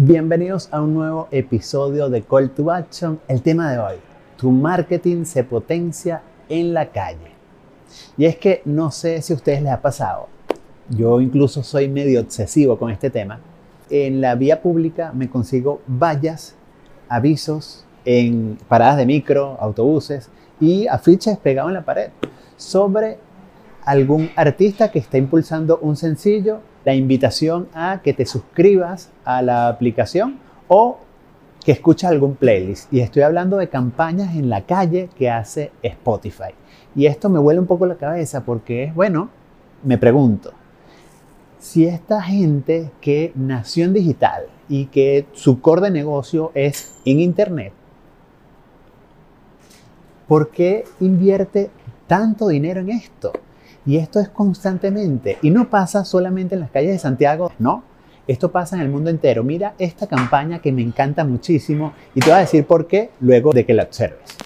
Bienvenidos a un nuevo episodio de Call to Action. El tema de hoy, tu marketing se potencia en la calle. Y es que no sé si a ustedes les ha pasado, yo incluso soy medio obsesivo con este tema. En la vía pública me consigo vallas, avisos en paradas de micro, autobuses y afiches pegados en la pared sobre algún artista que está impulsando un sencillo la invitación a que te suscribas a la aplicación o que escuches algún playlist. Y estoy hablando de campañas en la calle que hace Spotify. Y esto me huele un poco la cabeza porque es, bueno, me pregunto, si esta gente que nació en digital y que su core de negocio es en Internet, ¿por qué invierte tanto dinero en esto? Y esto es constantemente. Y no pasa solamente en las calles de Santiago, no. Esto pasa en el mundo entero. Mira esta campaña que me encanta muchísimo y te voy a decir por qué luego de que la observes.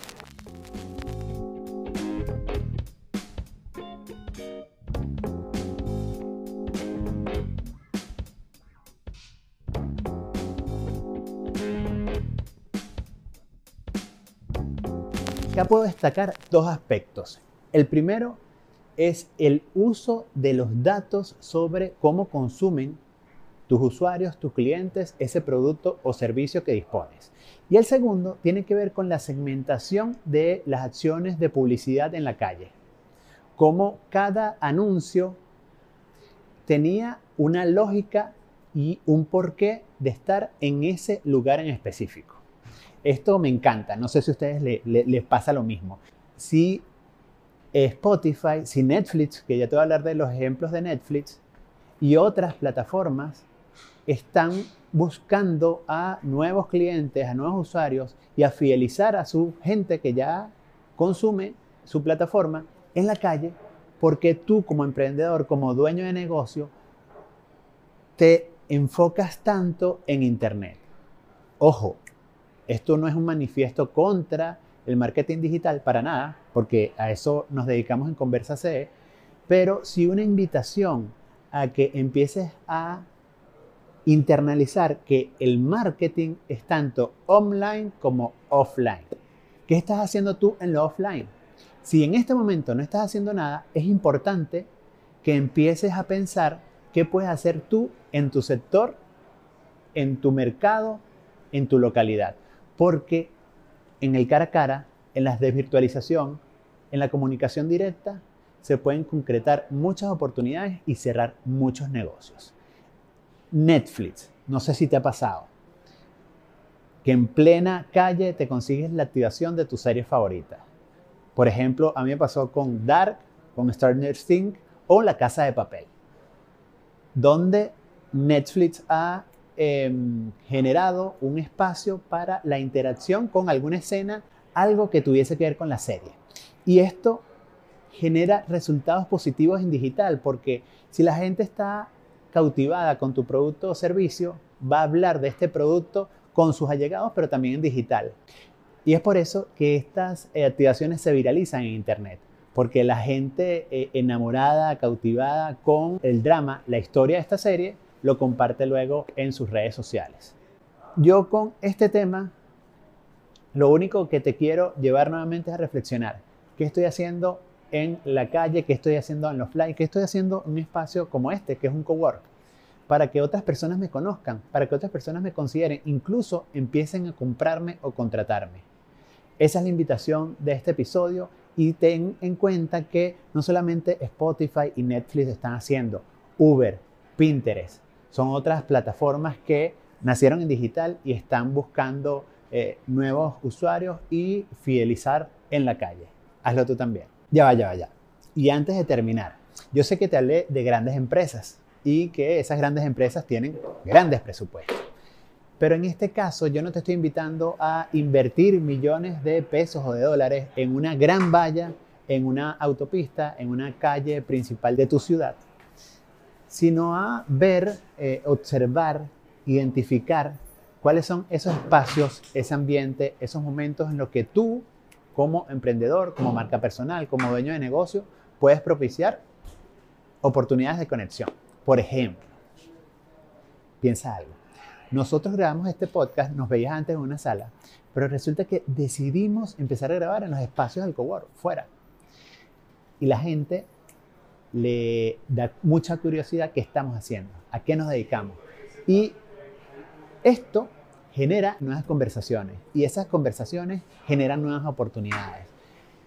Acá puedo destacar dos aspectos. El primero es el uso de los datos sobre cómo consumen tus usuarios, tus clientes, ese producto o servicio que dispones. Y el segundo tiene que ver con la segmentación de las acciones de publicidad en la calle. Cómo cada anuncio tenía una lógica y un porqué de estar en ese lugar en específico. Esto me encanta, no sé si a ustedes les pasa lo mismo. Si Spotify, si Netflix, que ya te voy a hablar de los ejemplos de Netflix, y otras plataformas están buscando a nuevos clientes, a nuevos usuarios y a fidelizar a su gente que ya consume su plataforma en la calle, porque tú como emprendedor, como dueño de negocio, te enfocas tanto en Internet. Ojo, esto no es un manifiesto contra el marketing digital para nada, porque a eso nos dedicamos en Conversa CE, pero sí una invitación a que empieces a internalizar que el marketing es tanto online como offline. ¿Qué estás haciendo tú en lo offline? Si en este momento no estás haciendo nada, es importante que empieces a pensar qué puedes hacer tú en tu sector, en tu mercado, en tu localidad. Porque en el cara a cara, en la desvirtualización, en la comunicación directa, se pueden concretar muchas oportunidades y cerrar muchos negocios. Netflix, no sé si te ha pasado, que en plena calle te consigues la activación de tu serie favorita. Por ejemplo, a mí me pasó con Dark, con Stranger Things o La Casa de Papel, donde Netflix ha Em, generado un espacio para la interacción con alguna escena, algo que tuviese que ver con la serie. Y esto genera resultados positivos en digital, porque si la gente está cautivada con tu producto o servicio, va a hablar de este producto con sus allegados, pero también en digital. Y es por eso que estas eh, activaciones se viralizan en Internet, porque la gente eh, enamorada, cautivada con el drama, la historia de esta serie, lo comparte luego en sus redes sociales. Yo con este tema, lo único que te quiero llevar nuevamente es a reflexionar. ¿Qué estoy haciendo en la calle? ¿Qué estoy haciendo en los fly? ¿Qué estoy haciendo en un espacio como este, que es un cowork? Para que otras personas me conozcan, para que otras personas me consideren, incluso empiecen a comprarme o contratarme. Esa es la invitación de este episodio y ten en cuenta que no solamente Spotify y Netflix están haciendo, Uber, Pinterest, son otras plataformas que nacieron en digital y están buscando eh, nuevos usuarios y fidelizar en la calle. Hazlo tú también. Ya vaya, vaya. Y antes de terminar, yo sé que te hablé de grandes empresas y que esas grandes empresas tienen grandes presupuestos. Pero en este caso yo no te estoy invitando a invertir millones de pesos o de dólares en una gran valla, en una autopista, en una calle principal de tu ciudad sino a ver, eh, observar, identificar cuáles son esos espacios, ese ambiente, esos momentos en los que tú, como emprendedor, como marca personal, como dueño de negocio, puedes propiciar oportunidades de conexión. Por ejemplo, piensa algo. nosotros grabamos este podcast, nos veías antes en una sala, pero resulta que decidimos empezar a grabar en los espacios del cowork, fuera. Y la gente le da mucha curiosidad qué estamos haciendo, a qué nos dedicamos. Y esto genera nuevas conversaciones y esas conversaciones generan nuevas oportunidades.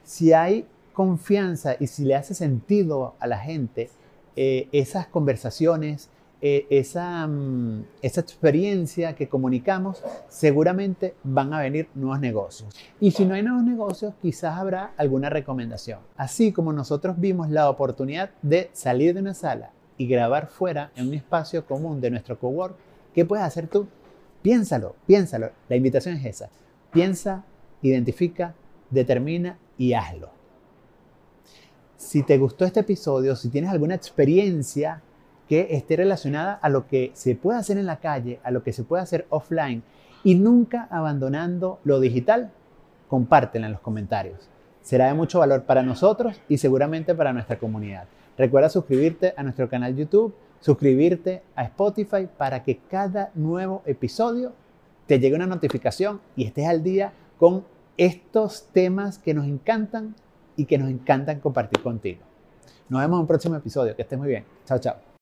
Si hay confianza y si le hace sentido a la gente, eh, esas conversaciones, eh, esa, mm, esa experiencia que comunicamos, seguramente van a venir nuevos negocios. Y si no hay nuevos negocios, quizás habrá alguna recomendación. Así como nosotros vimos la oportunidad de salir de una sala y grabar fuera en un espacio común de nuestro cowork, ¿qué puedes hacer tú? Piénsalo, piénsalo. La invitación es esa. Piensa, identifica, determina y hazlo. Si te gustó este episodio, si tienes alguna experiencia que esté relacionada a lo que se puede hacer en la calle, a lo que se puede hacer offline y nunca abandonando lo digital, compártela en los comentarios. Será de mucho valor para nosotros y seguramente para nuestra comunidad. Recuerda suscribirte a nuestro canal YouTube, suscribirte a Spotify para que cada nuevo episodio te llegue una notificación y estés al día con estos temas que nos encantan y que nos encantan compartir contigo. Nos vemos en un próximo episodio. Que estés muy bien. Chao, chao.